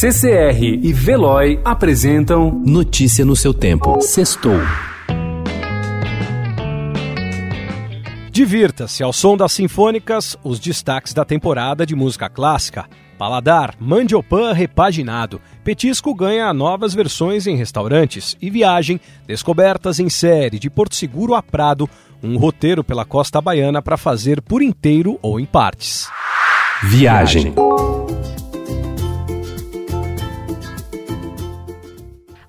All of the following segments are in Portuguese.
CCR e Veloy apresentam Notícia no seu tempo. Sextou. Divirta-se ao som das sinfônicas, os destaques da temporada de música clássica. Paladar, mandiopan repaginado. Petisco ganha novas versões em restaurantes. E viagem, descobertas em série de Porto Seguro a Prado. Um roteiro pela costa baiana para fazer por inteiro ou em partes. Viagem.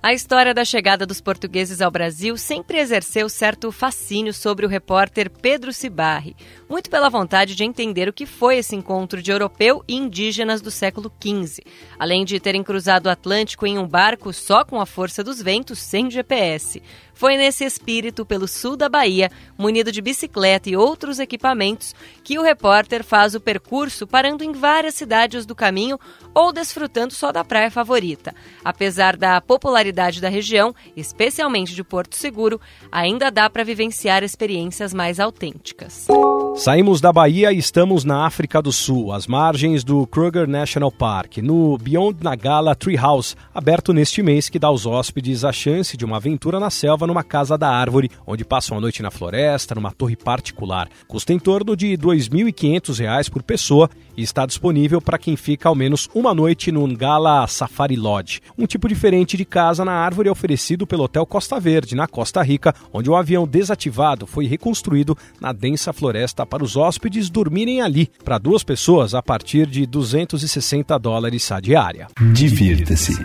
A história da chegada dos portugueses ao Brasil sempre exerceu certo fascínio sobre o repórter Pedro Cibarri, muito pela vontade de entender o que foi esse encontro de europeu e indígenas do século XV, além de terem cruzado o Atlântico em um barco só com a força dos ventos, sem GPS. Foi nesse espírito, pelo sul da Bahia, munido de bicicleta e outros equipamentos, que o repórter faz o percurso parando em várias cidades do caminho ou desfrutando só da praia favorita. Apesar da popularidade da região, especialmente de Porto Seguro, ainda dá para vivenciar experiências mais autênticas. Saímos da Bahia e estamos na África do Sul, às margens do Kruger National Park, no Beyond Nagala Treehouse, aberto neste mês que dá aos hóspedes a chance de uma aventura na selva numa casa da árvore, onde passam a noite na floresta, numa torre particular. Custa em torno de R$ 2.500 por pessoa e está disponível para quem fica ao menos uma noite no Ngala Safari Lodge. Um tipo diferente de casa na árvore é oferecido pelo Hotel Costa Verde, na Costa Rica, onde um avião desativado foi reconstruído na densa floresta para os hóspedes dormirem ali, para duas pessoas a partir de 260 dólares a diária. Divirta-se.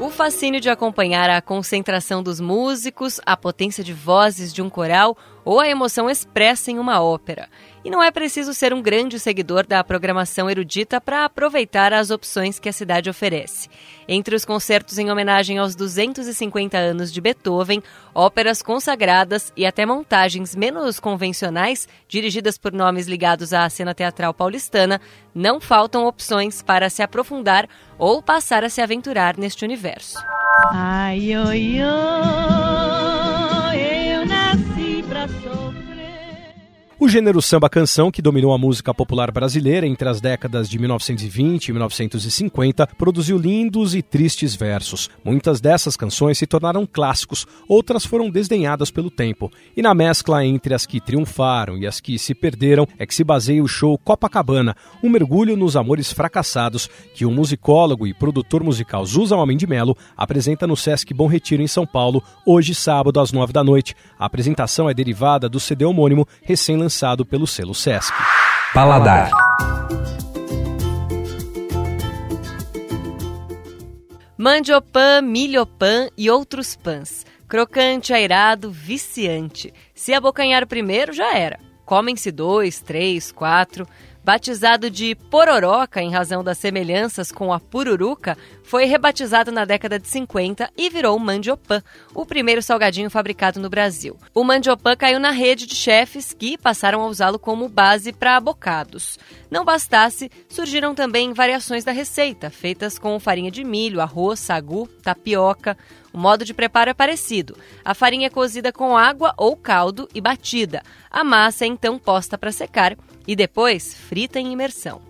O fascínio de acompanhar a concentração dos músicos, a potência de vozes de um coral ou a emoção expressa em uma ópera. E não é preciso ser um grande seguidor da programação erudita para aproveitar as opções que a cidade oferece. Entre os concertos em homenagem aos 250 anos de Beethoven, óperas consagradas e até montagens menos convencionais, dirigidas por nomes ligados à cena teatral paulistana, não faltam opções para se aprofundar ou passar a se aventurar neste universo. Ai, oi, oi, corazón. O gênero samba canção, que dominou a música popular brasileira entre as décadas de 1920 e 1950, produziu lindos e tristes versos. Muitas dessas canções se tornaram clássicos, outras foram desdenhadas pelo tempo. E na mescla entre as que triunfaram e as que se perderam é que se baseia o show Copacabana, um mergulho nos amores fracassados, que o musicólogo e produtor musical Zusa Homem de Melo apresenta no Sesc Bom Retiro, em São Paulo, hoje sábado às nove da noite. A apresentação é derivada do CD homônimo recém-lançado lançado pelo selo Sesc. Paladar. Mandiopan, milhopan e outros pães. Crocante, airado, viciante. Se abocanhar primeiro, já era. Comem-se dois, três, quatro. Batizado de pororoca em razão das semelhanças com a pururuca, foi rebatizado na década de 50 e virou mandiopan, o primeiro salgadinho fabricado no Brasil. O mandiopan caiu na rede de chefes que passaram a usá-lo como base para bocados. Não bastasse, surgiram também variações da receita, feitas com farinha de milho, arroz, sagu, tapioca. O modo de preparo é parecido. A farinha é cozida com água ou caldo e batida. A massa é então posta para secar e depois frita em imersão.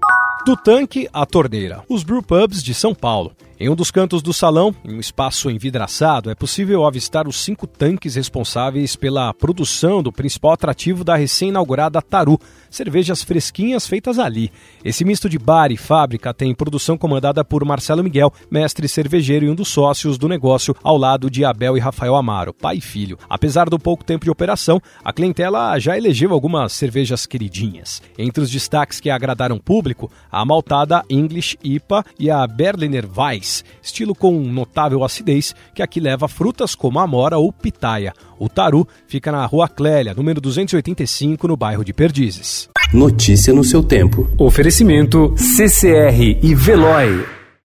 Do tanque à torneira. Os brewpubs de São Paulo. Em um dos cantos do salão, em um espaço envidraçado, é possível avistar os cinco tanques responsáveis pela produção do principal atrativo da recém-inaugurada Taru, cervejas fresquinhas feitas ali. Esse misto de bar e fábrica tem produção comandada por Marcelo Miguel, mestre cervejeiro e um dos sócios do negócio, ao lado de Abel e Rafael Amaro, pai e filho. Apesar do pouco tempo de operação, a clientela já elegeu algumas cervejas queridinhas. Entre os destaques que agradaram o público, a maltada English IPA e a Berliner Weiss estilo com notável acidez, que aqui leva frutas como amora ou pitaia. O taru fica na Rua Clélia, número 285, no bairro de Perdizes. Notícia no seu tempo. Oferecimento CCR e Veloy.